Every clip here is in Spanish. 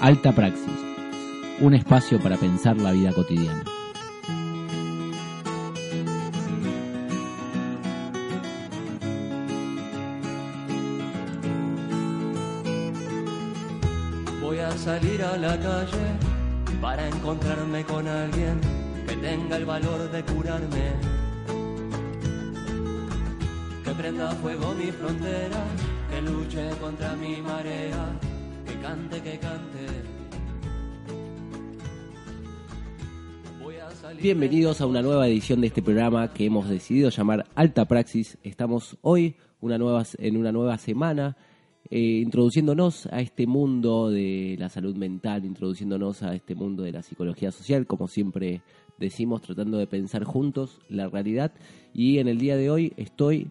Alta Praxis, un espacio para pensar la vida cotidiana. Voy a salir a la calle para encontrarme con alguien que tenga el valor de curarme. Que prenda fuego mi frontera, que luche contra mi marea, cante, que cante. Bienvenidos a una nueva edición de este programa que hemos decidido llamar Alta Praxis. Estamos hoy una nueva, en una nueva semana eh, introduciéndonos a este mundo de la salud mental, introduciéndonos a este mundo de la psicología social, como siempre decimos, tratando de pensar juntos la realidad. Y en el día de hoy estoy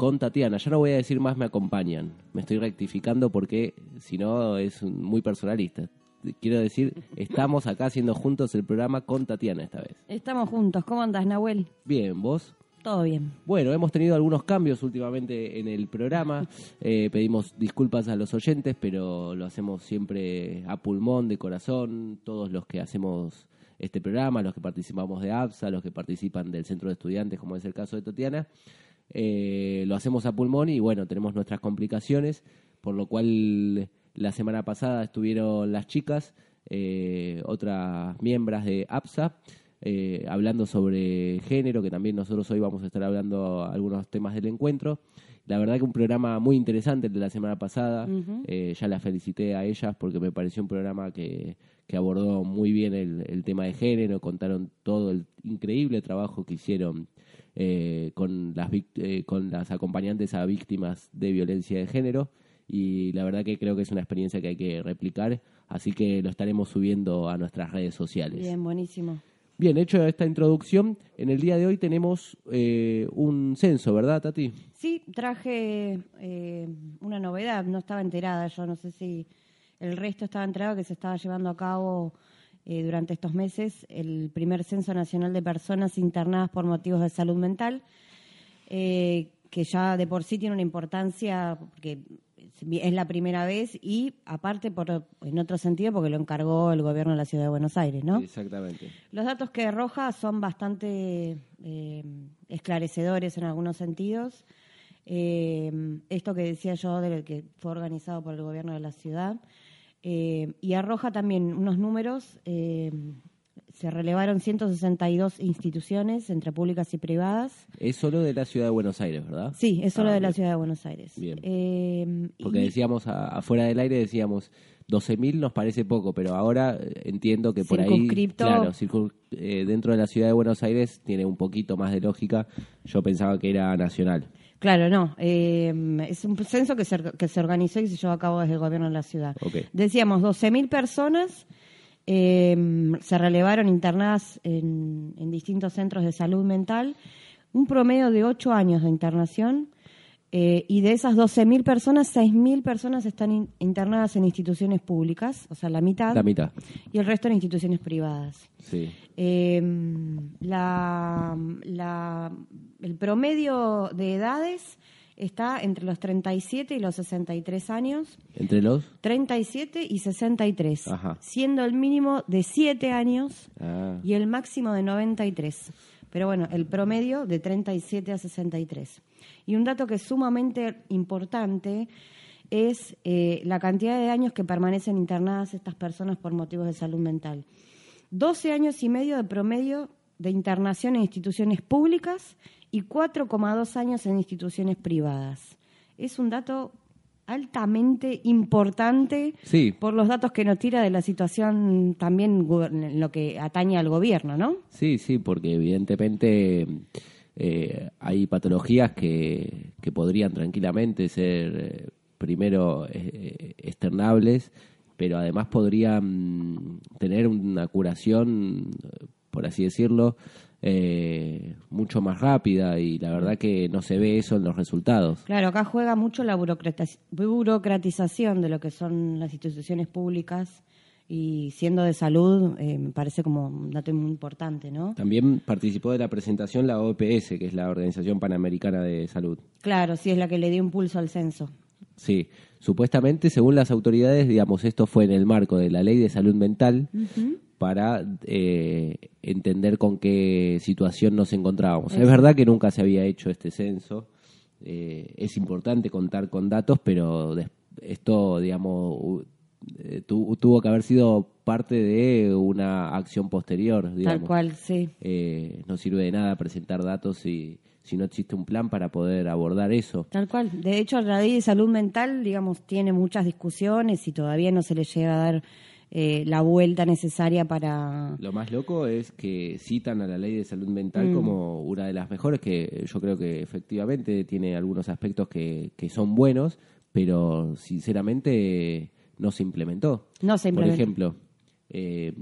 con Tatiana. Ya no voy a decir más me acompañan. Me estoy rectificando porque si no es muy personalista. Quiero decir, estamos acá haciendo juntos el programa con Tatiana esta vez. Estamos juntos. ¿Cómo andas, Nahuel? Bien, vos. Todo bien. Bueno, hemos tenido algunos cambios últimamente en el programa. Eh, pedimos disculpas a los oyentes, pero lo hacemos siempre a pulmón, de corazón. Todos los que hacemos este programa, los que participamos de APSA, los que participan del centro de estudiantes, como es el caso de Tatiana, eh, lo hacemos a pulmón y bueno, tenemos nuestras complicaciones, por lo cual la semana pasada estuvieron las chicas, eh, otras miembros de APSA, eh, hablando sobre género, que también nosotros hoy vamos a estar hablando algunos temas del encuentro. La verdad que un programa muy interesante el de la semana pasada. Eh, ya las felicité a ellas porque me pareció un programa que, que abordó muy bien el, el tema de género, contaron todo el increíble trabajo que hicieron eh, con, las, eh, con las acompañantes a víctimas de violencia de género y la verdad que creo que es una experiencia que hay que replicar, así que lo estaremos subiendo a nuestras redes sociales. Bien, buenísimo. Bien, hecho esta introducción, en el día de hoy tenemos eh, un censo, ¿verdad, Tati? Sí, traje eh, una novedad. No estaba enterada. Yo no sé si el resto estaba enterado que se estaba llevando a cabo eh, durante estos meses el primer censo nacional de personas internadas por motivos de salud mental, eh, que ya de por sí tiene una importancia porque es la primera vez y aparte por en otro sentido porque lo encargó el gobierno de la ciudad de Buenos Aires, ¿no? Exactamente. Los datos que arroja son bastante eh, esclarecedores en algunos sentidos. Eh, esto que decía yo, de que fue organizado por el gobierno de la ciudad. Eh, y arroja también unos números. eh, se relevaron 162 instituciones entre públicas y privadas. Es solo de la ciudad de Buenos Aires, ¿verdad? Sí, es solo Ah, de la ciudad de Buenos Aires. Bien. Eh, Porque y- decíamos a- afuera del aire, decíamos 12.000 nos parece poco, pero ahora eh, entiendo que por ahí, Circunscripto. claro, circun- eh, dentro de la ciudad de Buenos Aires tiene un poquito más de lógica. Yo pensaba que era nacional. Claro, no. eh, es un censo que se, que se organizó y se llevó a cabo desde el gobierno de la ciudad. Ok. Decíamos, 12.000 personas eh, se relevaron internadas en, en distintos centros de salud mental, un promedio de 8 años de internación, eh, y de esas 12.000 personas, 6.000 personas están in- internadas en instituciones públicas, o sea, la mitad, La mitad. y el resto en instituciones privadas. Sí. Eh, la, la- el promedio de edades está entre los 37 y los 63 años, Entre los. 37 y 63, Ajá. siendo el mínimo de 7 años Ah, y el máximo de 93. Pero bueno, el promedio de 37 a 63. Y un dato que es sumamente importante es eh, la cantidad de años que permanecen internadas estas personas por motivos de salud mental. 12 años y medio de promedio de internación en instituciones públicas y 4,2 años en instituciones privadas. Es un dato altamente importante Sí. por los datos que nos tira de la situación también en lo que atañe al gobierno, ¿no? Sí, sí, porque evidentemente eh, hay patologías que, que podrían tranquilamente ser eh, primero eh, externables, pero además podrían tener una curación, por así decirlo, eh, mucho más rápida y la verdad que no se ve eso en los resultados. Claro, acá juega mucho la burocratiz- burocratización de lo que son las instituciones públicas y siendo de salud eh, me parece como un dato muy importante, ¿no? También participó de la presentación la OPS, que es la Organización Panamericana de Salud. Claro, sí es la que le dio impulso al censo. Sí, supuestamente, según las autoridades, digamos, esto fue en el marco de la ley de salud mental para eh, entender con qué situación nos encontrábamos. Es verdad que nunca se había hecho este censo. eh, es importante contar con datos, pero esto, digamos, eh, tu- tuvo que haber sido parte de una acción posterior, digamos. Tal cual, sí. Eh, no sirve de nada presentar datos si, si no existe un plan para poder abordar eso. Tal cual. De hecho, la ley de salud mental, digamos, tiene muchas discusiones y todavía no se le llega a dar eh, la vuelta necesaria para... Lo más loco es que citan a la ley de salud mental como una de las mejores, que yo creo que efectivamente tiene algunos aspectos que, que son buenos, pero sinceramente no se implementó. No se Por implementó. ejemplo, eh,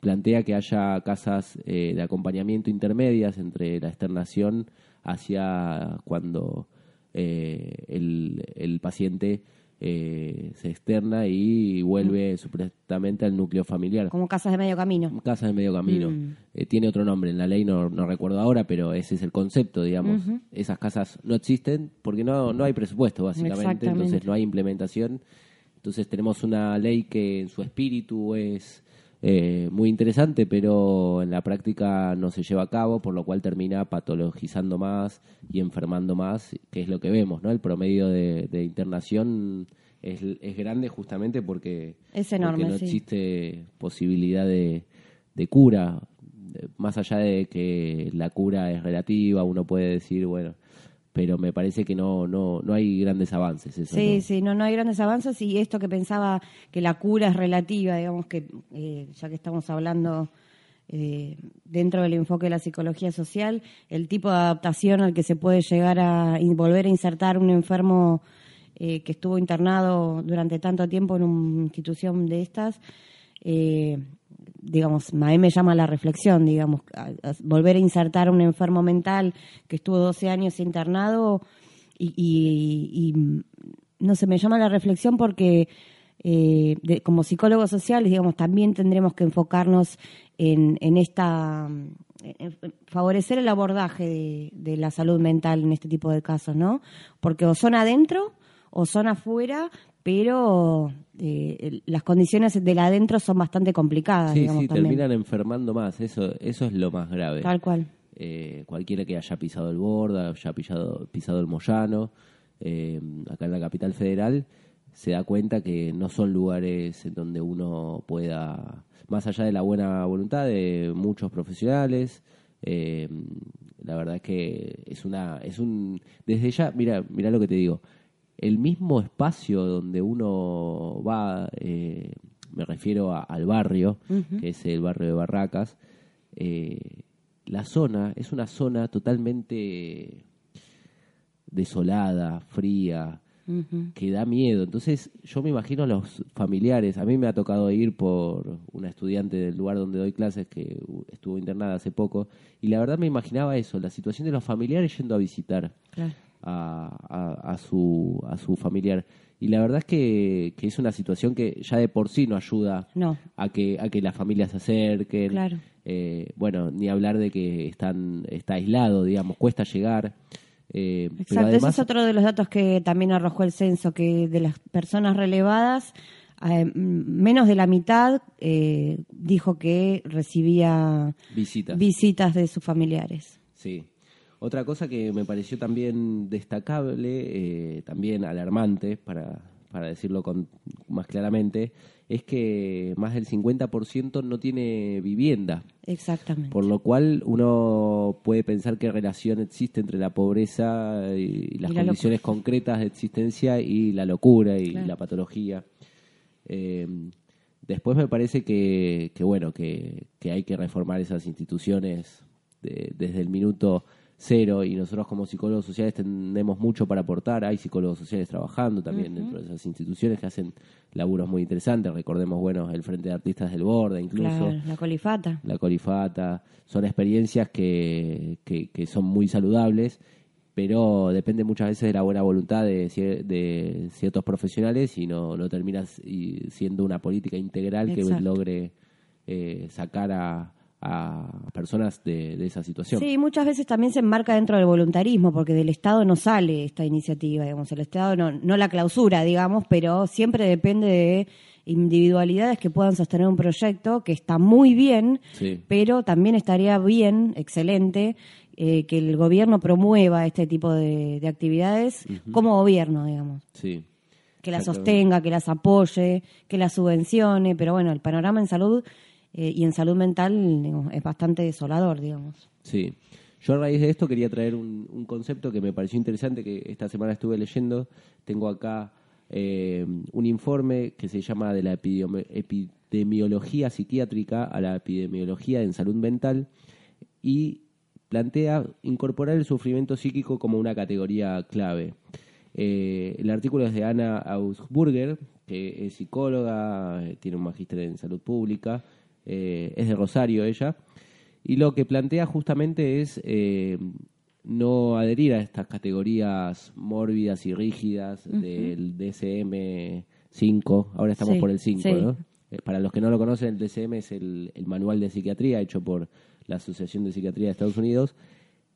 plantea que haya casas eh, de acompañamiento intermedias entre la externación hacia cuando eh, el, el paciente eh, se externa y vuelve supuestamente al núcleo familiar. Como casas de medio camino. Casa de medio camino. Mm. Eh, tiene otro nombre en la ley, no, no recuerdo ahora, pero ese es el concepto, digamos. Esas casas no existen porque no, no hay presupuesto, básicamente. Entonces no hay implementación. Entonces tenemos una ley que en su espíritu es eh, muy interesante, pero en la práctica no se lleva a cabo, por lo cual termina patologizando más y enfermando más, que es lo que vemos, ¿no? El promedio de, de internación es, es grande justamente porque, Es enorme, porque no sí. existe posibilidad de, de cura. Más allá de que la cura es relativa, uno puede decir, bueno, pero me parece que no, no, no hay grandes avances. Eso Sí, no. sí, no, no hay grandes avances y esto que pensaba que la cura es relativa, digamos que eh, ya que estamos hablando eh, dentro del enfoque de la psicología social, el tipo de adaptación al que se puede llegar a volver a insertar un enfermo eh, que estuvo internado durante tanto tiempo en una institución de estas, eh, digamos, a mí me llama la reflexión, digamos, a- a volver a insertar a un enfermo mental que estuvo 12 años internado y, no sé, me llama la reflexión porque eh, como psicólogos sociales, digamos, también tendremos que enfocarnos en, esta, favorecer el abordaje de, de la salud mental en este tipo de casos, ¿no? Porque o son adentro o son afuera, pero eh, las condiciones del adentro son bastante complicadas, Sí, digamos, sí, también. terminan enfermando más. Eso, eso es lo más grave. Tal cual. Eh, cualquiera que haya pisado el Borda, haya pisado, pisado el Moyano, eh, acá en la capital federal, se da cuenta que no son lugares en donde uno pueda, más allá de la buena voluntad de muchos profesionales, eh, la verdad es que es una, es un, desde ya, mira, mira lo que te digo, el mismo espacio donde uno va, eh, me refiero a- al barrio, que es el barrio de Barracas, eh, la zona es una zona totalmente desolada, fría, que da miedo. Entonces yo me imagino a los familiares, a mí me ha tocado ir por una estudiante del lugar donde doy clases que uh, estuvo internada hace poco, y la verdad me imaginaba eso, la situación de los familiares yendo a visitar Claro. A, a- a su, a su familiar. Y la verdad es que, que es una situación que ya de por sí no ayuda No. a que a que las familias se acerquen. Claro. Eh, bueno, ni hablar de que están está aislado, digamos, cuesta llegar. Eh, pero Exacto, ese es otro de los datos que también arrojó el censo, que de las personas relevadas, eh, m- menos de la mitad eh, dijo que recibía visitas. visitas de sus familiares. Sí. Otra cosa que me pareció también destacable, eh, también alarmante, para, para decirlo con, más claramente, es que más del 50% no tiene vivienda. Exactamente. Por lo cual uno puede pensar qué relación existe entre la pobreza y las Y la condiciones concretas de existencia y la locura y Claro. la patología. Eh, después me parece que, que bueno, que, que hay que reformar esas instituciones de- desde el minuto cero y nosotros como psicólogos sociales tenemos mucho para aportar. Hay psicólogos sociales trabajando también dentro de esas instituciones que hacen laburos muy interesantes. Recordemos, bueno, el Frente de Artistas del Borde incluso. la colifata. La colifata. Son experiencias que, que, son muy saludables pero depende muchas veces de la buena voluntad de, de ciertos profesionales y no, no termina siendo una política integral que logre eh, sacar a, a personas de, esa situación. Sí, muchas veces también se enmarca dentro del voluntarismo, porque del Estado no sale esta iniciativa, digamos, el Estado no, no la clausura, digamos, pero siempre depende de individualidades que puedan sostener un proyecto que está muy bien, pero también estaría bien, excelente, eh, que el gobierno promueva este tipo de, actividades como gobierno, digamos. Sí. Que las sostenga, que las apoye, que las subvencione, pero bueno, el panorama en salud eh, y en salud mental es bastante desolador, digamos. Sí. Yo a raíz de esto quería traer un, concepto que me pareció interesante, que esta semana estuve leyendo. Tengo acá eh, un informe que se llama de la epidemiología psiquiátrica a la epidemiología en salud mental y plantea incorporar el sufrimiento psíquico como una categoría clave. Eh, el artículo es de Ana Ausburger, que es psicóloga, tiene un magíster en salud pública eh, es de Rosario ella, y lo que plantea justamente es eh, no adherir a estas categorías mórbidas y rígidas del DSM-5, ahora estamos por el 5, ¿no? Eh, para los que no lo conocen, el DSM es el, manual de psiquiatría hecho por la Asociación de Psiquiatría de Estados Unidos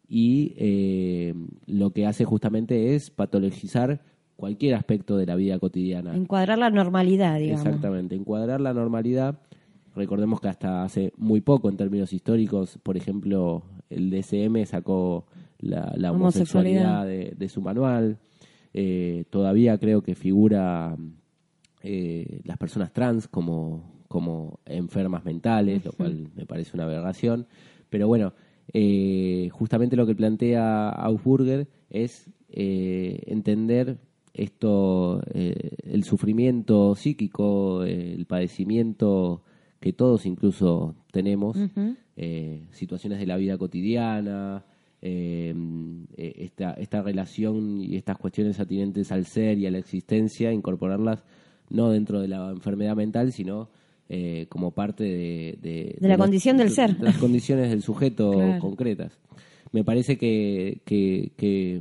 y lo que hace justamente es patologizar cualquier aspecto de la vida cotidiana. Encuadrar la normalidad, digamos. Exactamente, encuadrar la normalidad Recordemos que hasta hace muy poco, en términos históricos, por ejemplo, el DSM sacó la, homosexualidad, de, su manual. Eh, todavía creo que figura eh, las personas trans como, como enfermas mentales, lo cual me parece una aberración. Pero bueno, eh, justamente lo que plantea Augsburger es entender esto, el sufrimiento psíquico, el padecimiento que todos incluso tenemos, eh, situaciones de la vida cotidiana, eh, eh, esta, esta relación y estas cuestiones atinentes al ser y a la existencia, incorporarlas no dentro de la enfermedad mental, sino como parte de, de, la condición del ser. las condiciones del sujeto concretas. Me parece que, que, que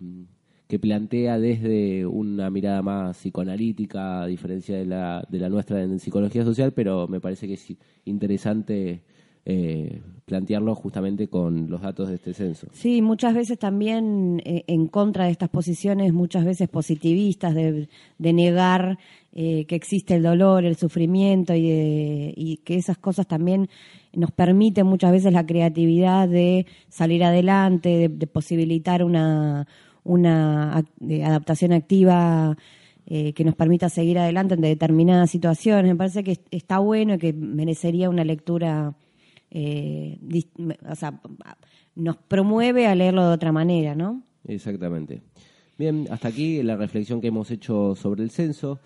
que plantea desde una mirada más psicoanalítica, a diferencia de la, de la nuestra en psicología social, pero me parece que es interesante eh, plantearlo justamente con los datos de este censo. Sí, muchas veces también eh, en contra de estas posiciones, muchas veces positivistas, de, de negar eh, que existe el dolor, el sufrimiento y, y que esas cosas también nos permiten muchas veces la creatividad de salir adelante, de posibilitar una una adaptación activa eh, que nos permita seguir adelante en determinadas situaciones. Me parece que está bueno y que merecería una lectura, eh, o sea, nos promueve a leerlo de otra manera, ¿no? Exactamente. Bien, hasta aquí la reflexión que hemos hecho sobre el censo.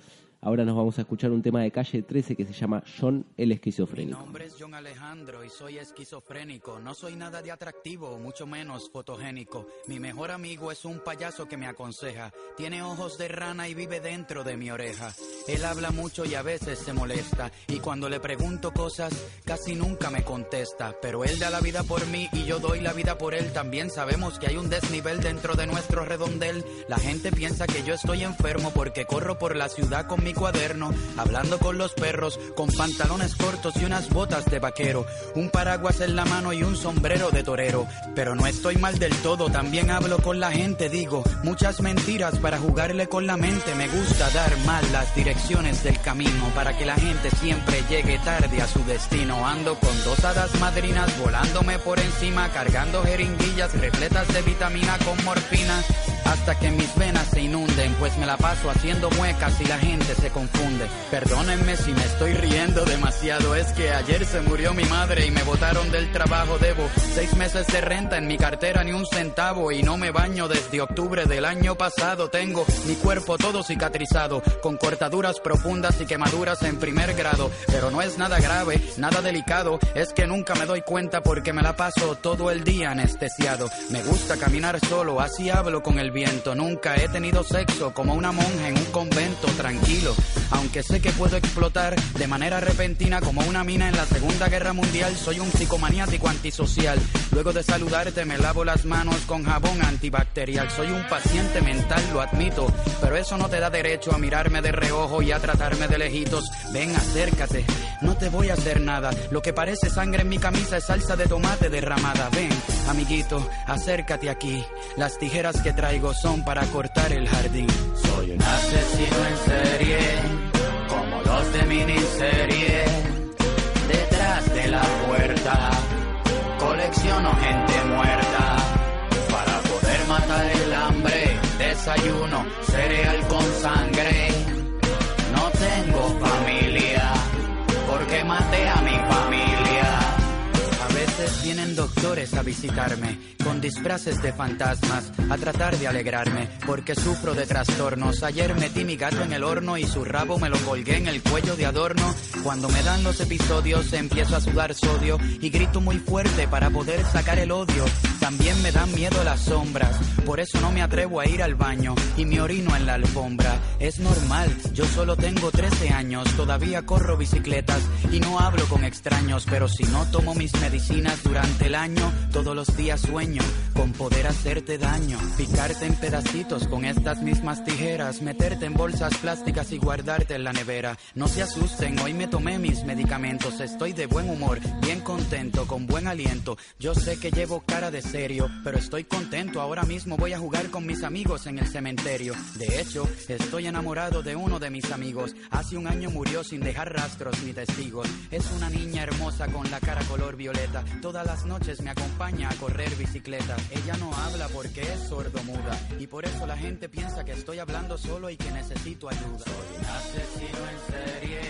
Ahora nos vamos a escuchar un tema de calle 13 que se llama John el esquizofrénico. Mi nombre es John Alejandro y soy esquizofrénico. No soy nada de atractivo, mucho menos fotogénico. Mi mejor amigo es un payaso que me aconseja. Tiene ojos de rana y vive dentro de mi oreja. Él habla mucho y a veces se molesta. Y cuando le pregunto cosas, casi nunca me contesta. Pero él da la vida por mí y yo doy la vida por él. También sabemos que hay un desnivel dentro de nuestro redondel. La gente piensa que yo estoy enfermo porque corro por la ciudad con mi cuaderno, hablando con los perros, con pantalones cortos y unas botas de vaquero, un paraguas en la mano y un sombrero de torero. Pero no estoy mal del todo, también hablo con la gente, digo muchas mentiras para jugarle con la mente. Me gusta dar mal las direcciones del camino para que la gente siempre llegue tarde a su destino. Ando con dos hadas madrinas volándome por encima, cargando jeringuillas repletas de vitamina con morfina hasta que mis venas se inunden, pues me la paso haciendo muecas y la gente se confunde. Perdónenme si me estoy riendo demasiado, es que ayer se murió mi madre y me botaron del trabajo, debo seis meses de renta en mi cartera ni un centavo y no me baño desde octubre del año pasado. Tengo mi cuerpo todo cicatrizado, con cortaduras profundas y quemaduras en primer grado, pero no es nada grave, nada delicado, es que nunca me doy cuenta porque me la paso todo el día anestesiado. Me gusta caminar solo, así hablo con el viento. Nunca he tenido sexo como una monja en un convento tranquilo, aunque sé que puedo explotar de manera repentina como una mina en la Segunda Guerra Mundial. Soy un psicomaniático antisocial. Luego de saludarte me lavo las manos con jabón antibacterial. Soy un paciente mental, lo admito, pero eso no te da derecho a mirarme de reojo y a tratarme de lejitos. Ven, acércate, no te voy a hacer nada. Lo que parece sangre en mi camisa es salsa de tomate derramada. Ven, amiguito, acércate aquí. Las tijeras que traigo son para cortar el jardín. Soy un asesino en serie, como los de miniserie. Detrás de la puerta, colecciono gente muerta. Para poder matar el hambre, desayuno cereal con sangre. Vienen doctores a visitarme con disfraces de fantasmas a tratar de alegrarme porque sufro de trastornos. Ayer metí mi gato en el horno y su rabo me lo colgué en el cuello de adorno. Cuando me dan los episodios empiezo a sudar sodio y grito muy fuerte para poder sacar el odio. También me dan miedo las sombras, por eso no me atrevo a ir al baño y me orino en la alfombra. Es normal, yo solo tengo 13 años, todavía corro bicicletas y no hablo con extraños, pero si no tomo mis medicinas durante el año, todos los días sueño con poder hacerte daño, picarte en pedacitos con estas mismas tijeras, meterte en bolsas plásticas y guardarte en la nevera. No se asusten, hoy me tomé mis medicamentos, estoy de buen humor, bien contento, con buen aliento. Yo sé que llevo cara de serio, pero estoy contento. Ahora mismo voy a jugar con mis amigos en el cementerio. De hecho, estoy enamorado de uno de mis amigos. Hace un año murió sin dejar rastros ni testigos. Es una niña hermosa con la cara color violeta. Todas las noches me acompaña a correr bicicleta. Ella no habla porque es sordomuda. Y por eso la gente piensa que estoy hablando solo y que necesito ayuda. Soy asesino en serie,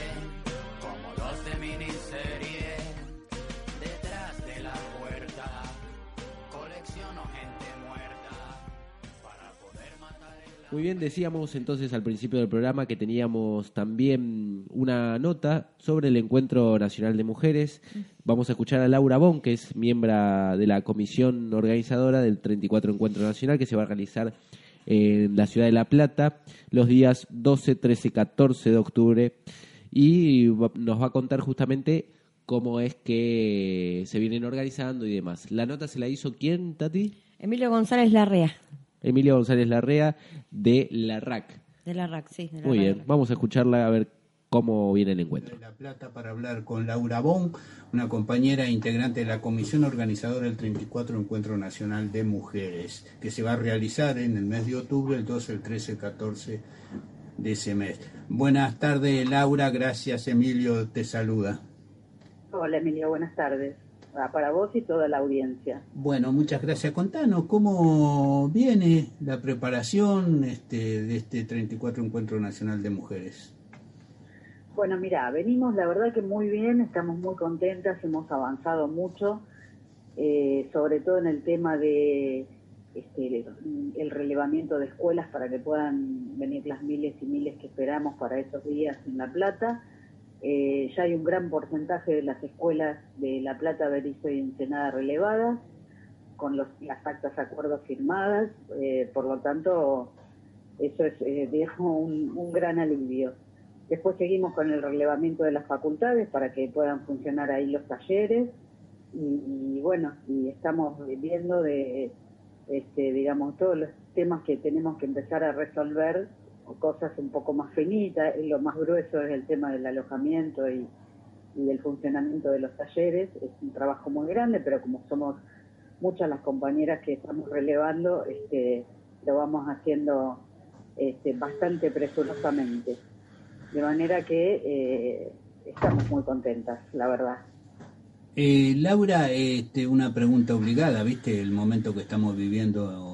Muy bien, decíamos entonces al principio del programa que teníamos también una nota sobre el Encuentro Nacional de Mujeres. Vamos a escuchar a Laura Bon, que es miembro de la comisión organizadora del 34 Encuentro Nacional que se va a realizar en la ciudad de La Plata los días 12, 13, 14 de octubre y nos va a contar justamente cómo es que se vienen organizando y demás. La nota se la hizo quién, Tati? Emilio González Larrea, Emilio González Larrea de la RAC. de la RAC, sí. de la Muy RAC. bien, vamos a escucharla a ver cómo viene el encuentro. La Plata para hablar con Laura Bon, una compañera integrante de la comisión organizadora del 34 Encuentro Nacional de Mujeres, que se va a realizar en el mes de octubre, el 12, el 13, el 14 de ese mes. Buenas tardes, Laura, gracias, Emilio, te saluda. Hola Emilio, buenas tardes. Para vos y toda la audiencia. Bueno, muchas gracias. Contanos cómo viene la preparación este, de este 34 Encuentro Nacional de Mujeres. Bueno, mira, venimos la verdad que muy bien, estamos muy contentas, hemos avanzado mucho, eh, sobre todo en el tema de este, el relevamiento de escuelas para que puedan venir las miles y miles que esperamos para esos días en La Plata. Eh, ya hay un gran porcentaje de las escuelas de La Plata, Berizo y Ensenada relevadas, con los, las actas de acuerdo firmadas, eh, por lo tanto, eso es, eh, un, gran alivio. Después seguimos con el relevamiento de las facultades para que puedan funcionar ahí los talleres y, y bueno, y estamos viendo de, este, digamos, todos los temas que tenemos que empezar a resolver, o cosas un poco más finitas, lo más grueso es el tema del alojamiento y, y del funcionamiento de los talleres, es un trabajo muy grande, pero como somos muchas las compañeras que estamos relevando, este, lo vamos haciendo este, bastante presurosamente. De manera que eh, estamos muy contentas, la verdad. Eh, Laura, este, una pregunta obligada, ¿viste? El momento que estamos viviendo en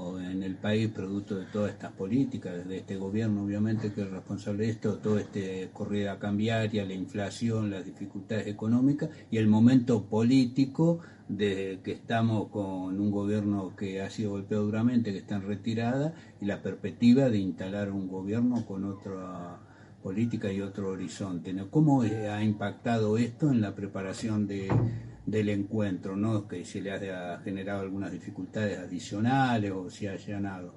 el país producto de todas estas políticas, desde este gobierno obviamente que es responsable de esto, todo este corrida cambiaria, la inflación, las dificultades económicas y el momento político de que estamos con un gobierno que ha sido golpeado duramente, que está en retirada y la perspectiva de instalar un gobierno con otra política y otro horizonte. ¿Cómo ha impactado esto en la preparación de del encuentro, ¿no? Que se le ha generado algunas dificultades adicionales o se ha allanado.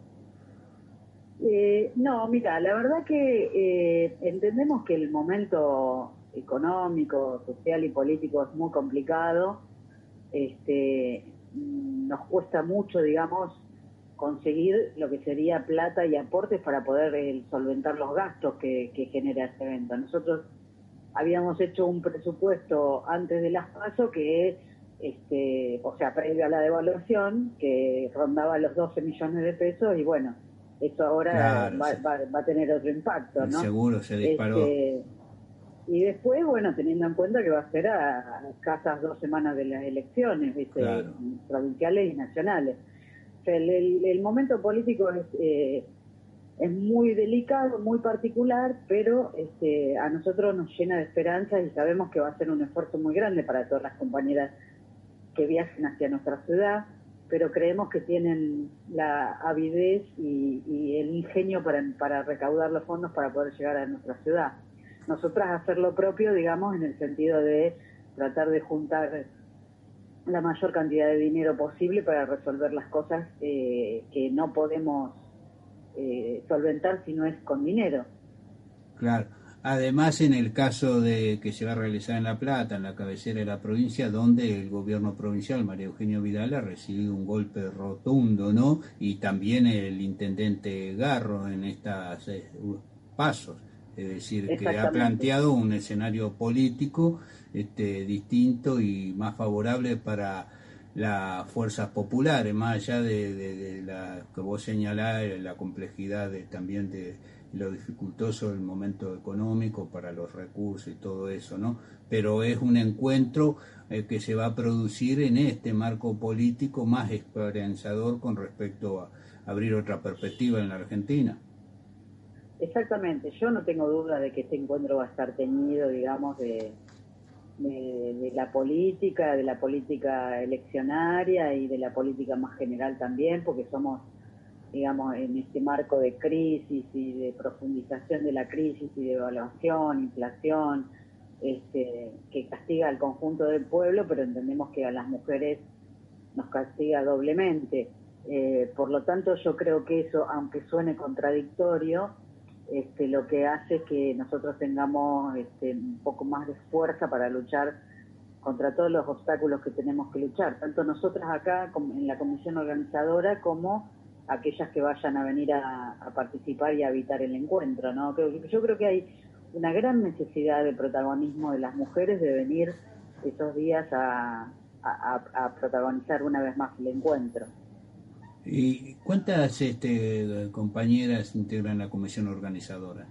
Eh, no, mira, la verdad que eh, entendemos que el momento económico, social y político es muy complicado. Este, nos cuesta mucho, digamos, conseguir lo que sería plata y aportes para poder eh, solventar los gastos que, que genera este evento. Nosotros habíamos hecho un presupuesto antes de las pasos que, este, o sea, previo a la devaluación, que rondaba los 12 millones de pesos y bueno, eso ahora va, a tener otro impacto, ¿no? Seguro se disparó. Este, y después, bueno, teniendo en cuenta que va a ser a, casas dos semanas de las elecciones, ¿viste? provinciales y nacionales. el, el, momento político es... Eh, es muy delicado, muy particular, pero este, a nosotros nos llena de esperanza y sabemos que va a ser un esfuerzo muy grande para todas las compañeras que viajen hacia nuestra ciudad, pero creemos que tienen la avidez y, el ingenio para, para recaudar los fondos para poder llegar a nuestra ciudad. Nosotras hacer lo propio, digamos, en el sentido de tratar de juntar la mayor cantidad de dinero posible para resolver las cosas eh, que no podemos eh, solventar si no es con dinero. Claro. Además, en el caso de que se va a realizar en La Plata, en la cabecera de la provincia, donde el gobierno provincial, María Eugenia Vidal, ha recibido un golpe rotundo, ¿no? Y también el intendente Garro en estos eh, pasos. Es decir, que ha planteado un escenario político este, distinto y más favorable para las fuerzas populares, más allá de, la que vos señalás, la complejidad de, también de lo dificultoso del momento económico para los recursos y todo eso, ¿no? Pero es un encuentro eh, que se va a producir en este marco político más esperanzador con respecto a abrir otra perspectiva en la Argentina. Exactamente, yo no tengo duda de que este encuentro va a estar teñido, digamos, de, de, la política, de la política eleccionaria y de la política más general también, porque somos, digamos, en este marco de crisis y de profundización de la crisis y de evaluación, inflación, este, que castiga al conjunto del pueblo, pero entendemos que a las mujeres nos castiga doblemente. Eh, por lo tanto, yo creo que eso, aunque suene contradictorio, este, lo que hace que nosotros tengamos este, un poco más de fuerza para luchar contra todos los obstáculos que tenemos que luchar, tanto nosotras acá en la comisión organizadora como aquellas que vayan a venir a, participar y a habitar el encuentro. ¿no? Yo creo que hay una gran necesidad de protagonismo de las mujeres de venir esos días a protagonizar una vez más el encuentro. ¿Y cuántas este, compañeras integran la comisión organizadora?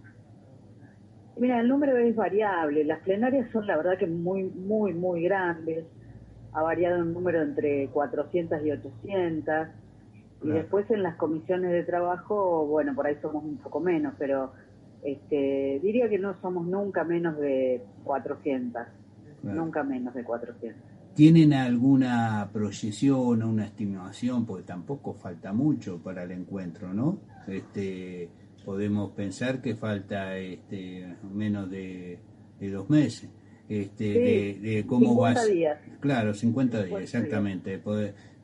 Mira, el número es variable. Las plenarias son, la verdad, que muy, muy, muy grandes. Ha variado el número entre 400 y 800. Y después en las comisiones de trabajo, bueno, por ahí somos un poco menos, pero este, diría que no somos nunca menos de 400. Nunca menos de 400. ¿Tienen alguna proyección o una estimación? Porque tampoco falta mucho para el encuentro, ¿no? Este, podemos pensar que falta este, menos de, dos meses. Este, de, cómo va a días. Claro, 50 días, exactamente.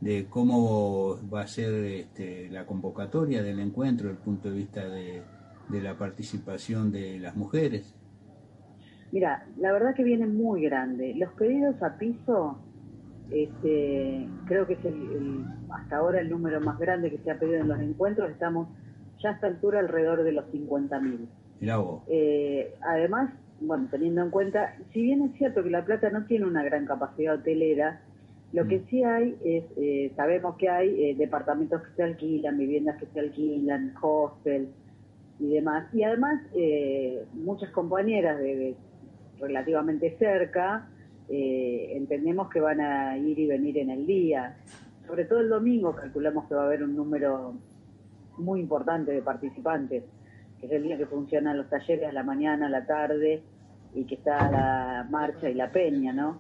De, cómo va a ser este, la convocatoria del encuentro desde el punto de vista de, de la participación de las mujeres. Mira, la verdad que viene muy grande. Los pedidos a piso, este, creo que es el, hasta ahora el número más grande que se ha pedido en los encuentros. Estamos ya a esta altura alrededor de los 50.000. Mirá vos. Eh, además, bueno, teniendo en cuenta, si bien es cierto que La Plata no tiene una gran capacidad hotelera, lo que mm. sí hay es, eh, sabemos que hay eh, departamentos que se alquilan, viviendas que se alquilan, hostel y demás. Y además, muchas compañeras de relativamente cerca, eh, entendemos que van a ir y venir en el día. Sobre todo el domingo calculamos que va a haber un número muy importante de participantes, que es el día que funcionan los talleres a la mañana, a la tarde, y que está la marcha y la peña, ¿no?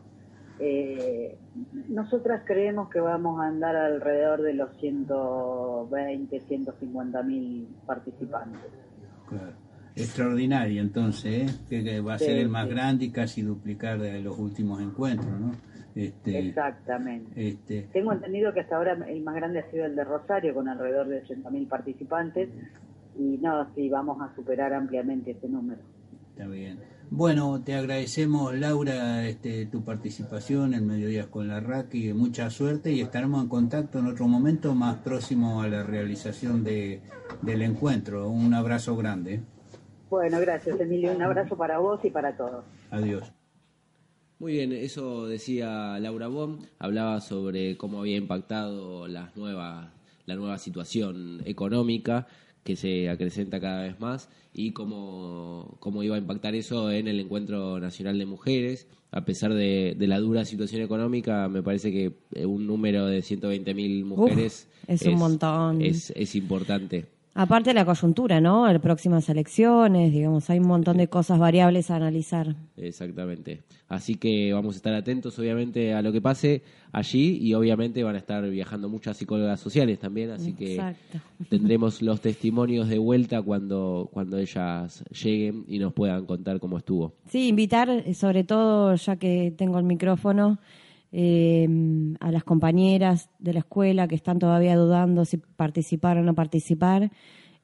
Eh, nosotras creemos que vamos a andar alrededor de los 120, 150 mil participantes. Claro. Extraordinario, entonces, ¿eh? que, va a ser el más grande y casi duplicar de los últimos encuentros, ¿no? Este, Exactamente. Este, Tengo entendido que hasta ahora el más grande ha sido el de Rosario, con alrededor de 80.000 participantes, y no, sí, vamos a superar ampliamente ese número. Está bien. Bueno, te agradecemos, Laura, este, tu participación en Mediodías con la RACI, mucha suerte y estaremos en contacto en otro momento más próximo a la realización de, del encuentro. Un abrazo grande. Bueno, gracias, Emilio. Un abrazo para vos y para todos. Adiós. Muy bien, eso decía Laura Bom, hablaba sobre cómo había impactado las nuevas, la nueva situación económica que se acrecenta cada vez más y cómo, cómo iba a impactar eso en el Encuentro Nacional de Mujeres. A pesar de, la dura situación económica, me parece que un número de 120.000 mujeres es, un montón. Es, es importante. Aparte de la coyuntura, ¿no? Las próximas elecciones, digamos, hay un montón de cosas variables a analizar. Exactamente. Así que vamos a estar atentos, obviamente, a lo que pase allí y obviamente van a estar viajando muchas psicólogas sociales también, así que tendremos los testimonios de vuelta cuando, cuando ellas lleguen y nos puedan contar cómo estuvo. Sí, invitar, eh, sobre todo, ya que tengo el micrófono, eh, a las compañeras de la escuela que están todavía dudando si participar o no participar,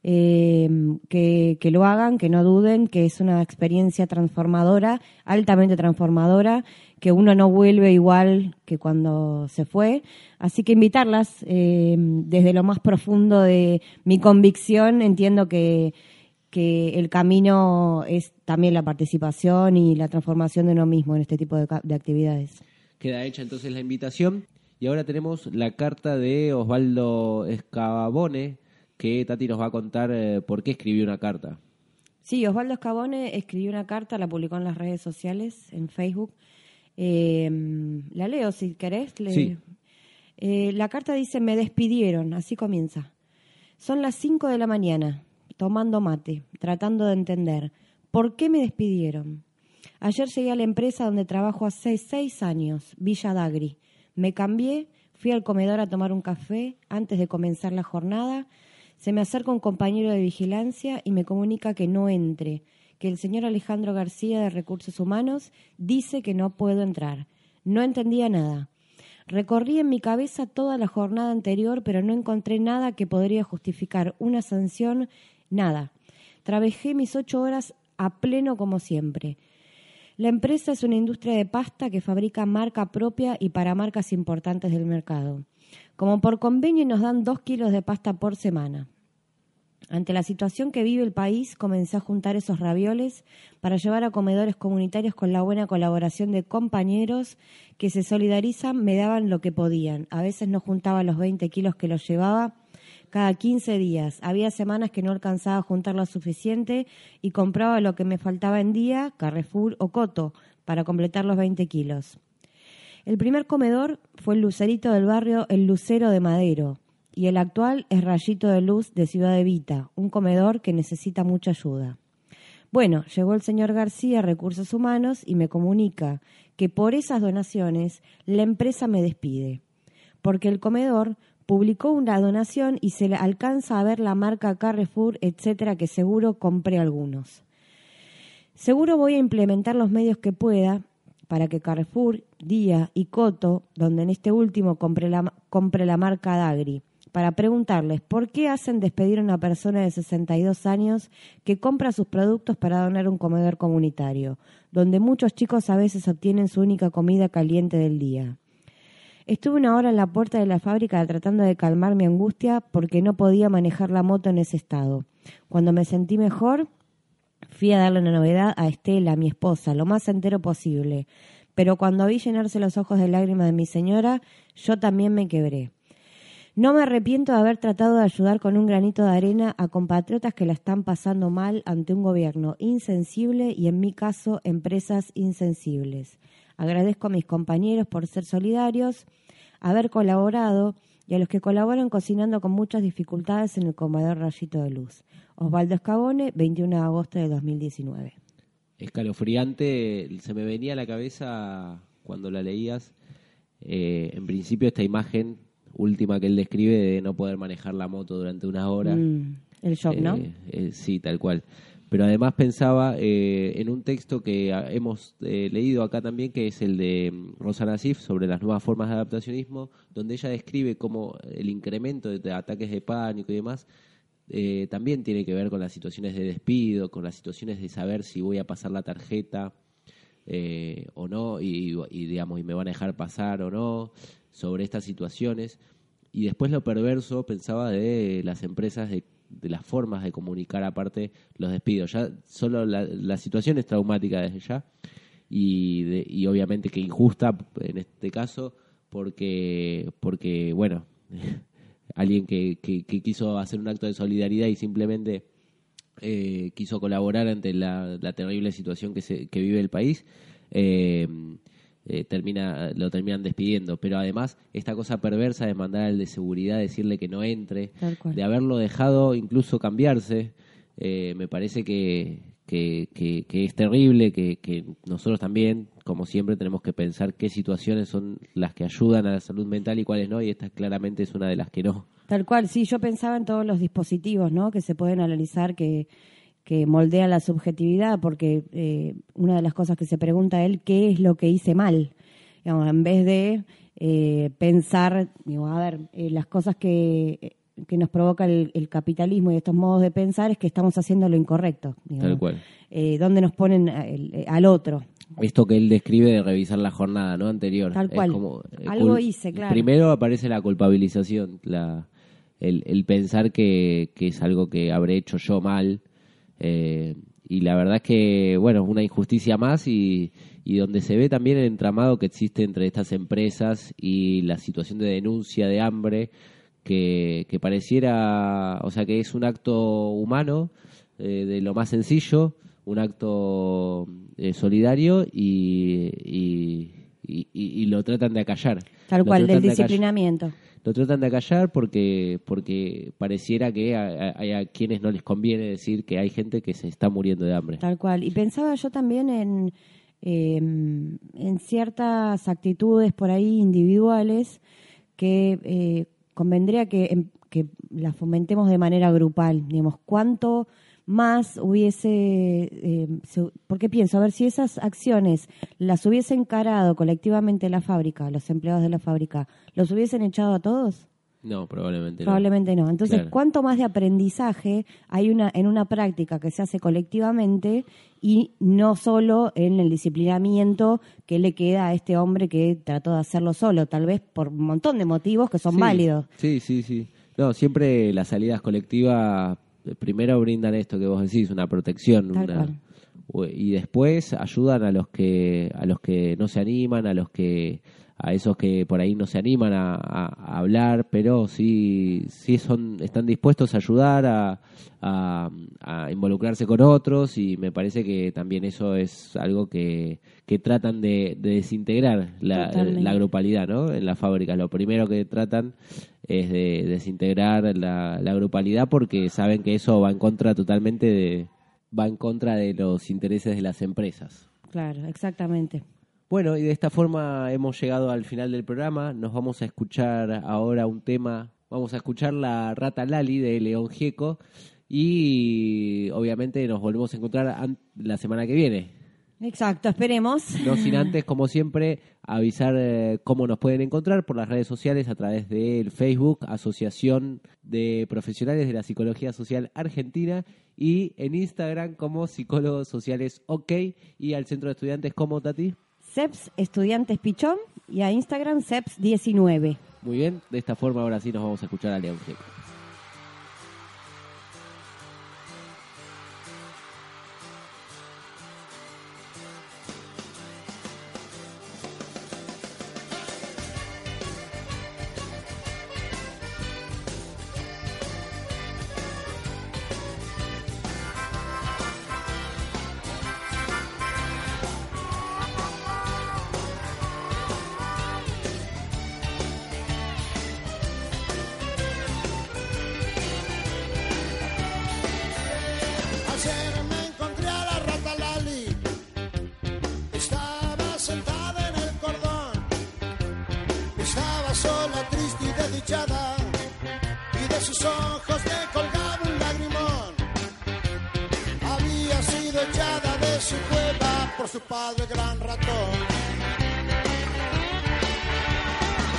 eh, que, que, lo hagan, que no duden, que es una experiencia transformadora, altamente transformadora, que uno no vuelve igual que cuando se fue. Así que invitarlas eh, desde lo más profundo de mi convicción, entiendo que, que el camino es también la participación y la transformación de uno mismo en este tipo de actividades. Queda hecha entonces la invitación. Y ahora tenemos la carta de Osvaldo Escabone, que Tati nos va a contar eh, por qué escribió una carta. Sí, Osvaldo Escabone escribió una carta, la publicó en las redes sociales, en Facebook. Em, la leo si querés. Sí. Eh, la carta dice, me despidieron, así comienza. Son las 5 de la mañana, tomando mate, tratando de entender. ¿Por qué me despidieron? Ayer llegué a la empresa donde trabajo hace seis años, Villa Dagri. Me cambié, fui al comedor a tomar un café antes de comenzar la jornada. Se me acerca un compañero de vigilancia y me comunica que no entre, que el señor Alejandro García de Recursos Humanos dice que no puedo entrar. No entendía nada. Recorrí en mi cabeza toda la jornada anterior, pero no encontré nada que podría justificar una sanción, nada. Trabajé mis ocho horas a pleno como siempre. La empresa es una industria de pasta que fabrica marca propia y para marcas importantes del mercado. Como por convenio nos dan dos kilos de pasta por semana. Ante la situación que vive el país, comencé a juntar esos ravioles para llevar a comedores comunitarios con la buena colaboración de compañeros que se solidarizan, me daban lo que podían. A veces no juntaba los 20 kilos que los llevaba, cada 15 días. Había semanas que no alcanzaba a juntar lo suficiente y compraba lo que me faltaba en día, Carrefour o Coto, para completar los 20 kilos. El primer comedor fue el lucerito del barrio El Lucero de Madero y el actual es Rayito de Luz de Ciudad de Vita, un comedor que necesita mucha ayuda. Bueno, llegó el señor García, Recursos Humanos, y me comunica que por esas donaciones la empresa me despide, porque el comedor publicó una donación y se alcanza a ver la marca Carrefour, etcétera, que seguro compré algunos. Seguro voy a implementar los medios que pueda para que Carrefour, Día y Coto, donde en este último compre la, compre la marca Dagri, para preguntarles por qué hacen despedir a una persona de 62 años que compra sus productos para donar un comedor comunitario, donde muchos chicos a veces obtienen su única comida caliente del día. Estuve una hora en la puerta de la fábrica tratando de calmar mi angustia porque no podía manejar la moto en ese estado. Cuando me sentí mejor, fui a darle una novedad a Estela, mi esposa, lo más entero posible. Pero cuando vi llenarse los ojos de lágrimas de mi señora, yo también me quebré. No me arrepiento de haber tratado de ayudar con un granito de arena a compatriotas que la están pasando mal ante un gobierno insensible y, en mi caso, empresas insensibles. Agradezco a mis compañeros por ser solidarios, haber colaborado y a los que colaboran cocinando con muchas dificultades en el comedor Rayito de Luz. Osvaldo Escabone, 21 de agosto de 2019. Escalofriante, se me venía a la cabeza cuando la leías, eh, en principio esta imagen última que él describe de no poder manejar la moto durante una hora. Mm, el shock, ¿no? Eh, eh, sí, tal cual. Pero además pensaba eh, en un texto que ah, hemos eh, leído acá también, que es el de mm, Rosa Nassif sobre las nuevas formas de adaptacionismo, donde ella describe cómo el incremento de ataques de pánico y demás eh, también tiene que ver con las situaciones de despido, con las situaciones de saber si voy a pasar la tarjeta o no, y, y, digamos, y me van a dejar pasar o no, sobre estas situaciones. Y después lo perverso pensaba de las empresas, de, de las formas de comunicar aparte los despidos. Ya solo la, la situación es traumática desde ya y, de- y obviamente que injusta en este caso porque, porque bueno, alguien que, que, quiso hacer un acto de solidaridad y simplemente eh, quiso colaborar ante la, la terrible situación que, se, que vive el país, eh, eh, termina, lo terminan despidiendo. Pero además, esta cosa perversa de mandar al de seguridad, decirle que no entre, de haberlo dejado incluso cambiarse, eh, me parece que, que, que- que es terrible, que, que nosotros también, como siempre, tenemos que pensar qué situaciones son las que ayudan a la salud mental y cuáles no, y esta claramente es una de las que no. Tal cual, sí, yo pensaba en todos los dispositivos ¿no? que se pueden analizar que, que moldean la subjetividad, porque eh, una de las cosas que se pregunta él, ¿qué es lo que hice mal? Digamos, en vez de eh, pensar, digo, a ver, eh, las cosas que, que nos provoca el, el capitalismo y estos modos de pensar es que estamos haciendo lo incorrecto. digamos. Tal cual. Eh, ¿Dónde nos ponen a- el- al otro? Esto que él describe de revisar la jornada no anterior. Tal Es cual. como, eh, Algo hice, claro. Primero aparece la culpabilización, la, el, el pensar que, que es algo que habré hecho yo mal. Eh, y la verdad es que, bueno, una injusticia más y, y donde se ve también el entramado que existe entre estas empresas y la situación de denuncia de hambre que, que pareciera, o sea, que es un acto humano eh, de lo más sencillo, un acto eh, solidario y, y, y- y- y lo tratan de acallar. Tal cual, del de disciplinamiento. Lo tratan de acallar porque, porque pareciera que a- hay a quienes no les conviene decir que hay gente que se está muriendo de hambre. Tal cual. Y pensaba yo también en, eh, en ciertas actitudes por ahí individuales que eh, convendría que, em- que las fomentemos de manera grupal. Digamos, ¿cuánto más hubiese... eh, porque pienso, a ver, si esas acciones las hubiese encarado colectivamente la fábrica, los empleados de la fábrica, ¿los hubiesen echado a todos? No, probablemente no. Probablemente no. Entonces, Claro. ¿cuánto más de aprendizaje hay una en una práctica que se hace colectivamente y no solo en el disciplinamiento que le queda a este hombre que trató de hacerlo solo, tal vez por un montón de motivos que son Sí, válidos? Sí, sí, sí. No, siempre las salidas colectivas primero brindan esto que vos decís, una protección, Tal una- cual. y después ayudan a los que a los que no se animan, a los que a esos que por ahí no se animan a, a- a hablar, pero sí sí son están dispuestos a ayudar a, a- a involucrarse con otros y me parece que también eso es algo que, que tratan de, de desintegrar la, la grupalidad, ¿no? En las fábricas lo primero que tratan es de desintegrar la, la grupalidad porque saben que eso va en contra totalmente de va en contra de los intereses de las empresas. Claro, exactamente. Bueno, y de esta forma hemos llegado al final del programa. Nos vamos a escuchar ahora un tema. Vamos a escuchar la Rata Lali de León Gieco. Y obviamente nos volvemos a encontrar la semana que viene. Exacto, esperemos. No sin antes, como siempre, avisar eh, cómo nos pueden encontrar por las redes sociales a través del Facebook, Asociación de Profesionales de la Psicología Social Argentina, y en Instagram como Psicólogos Sociales OK, y al Centro de Estudiantes como Tati. CEPS Estudiantes Pichón y a Instagram CEPS 19. Muy bien, de esta forma ahora sí nos vamos a escuchar a León. Su padre gran ratón.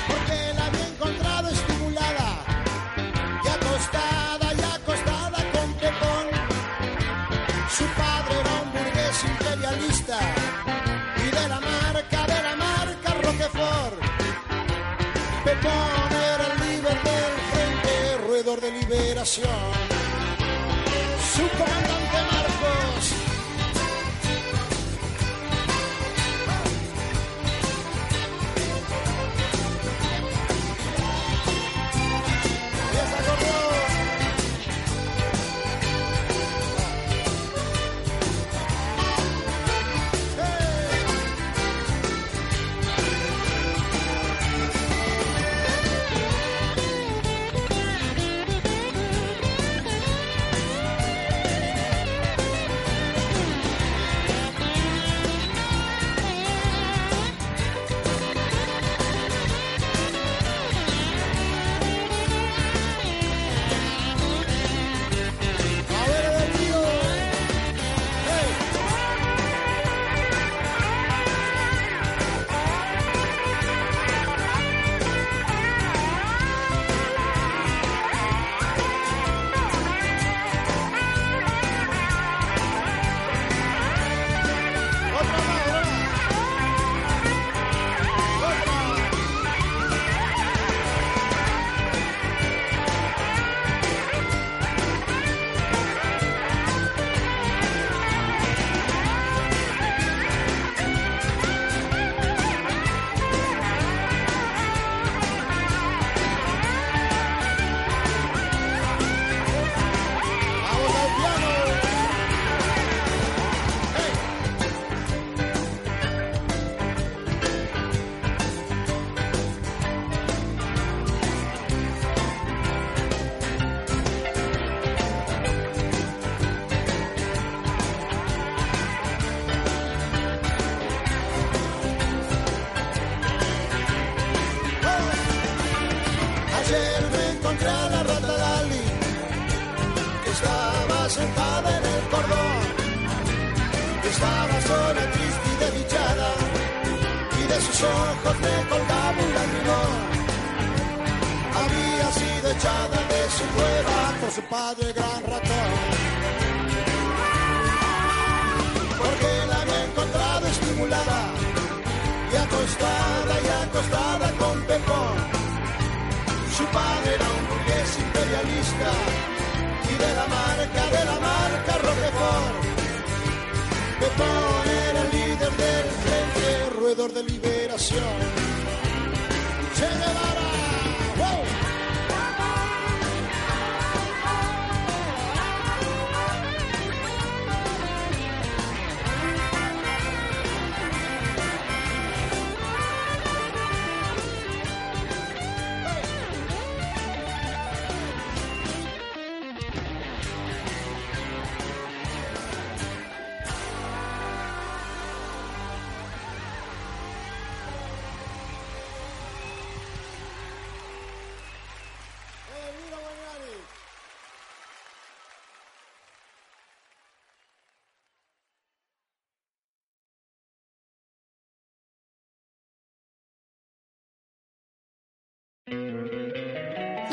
Porque la había encontrado estimulada y acostada y acostada con Pepón. Su padre era un burgués imperialista y de la marca, de la marca Roquefort. Pepón era el líder del frente, roedor de liberación.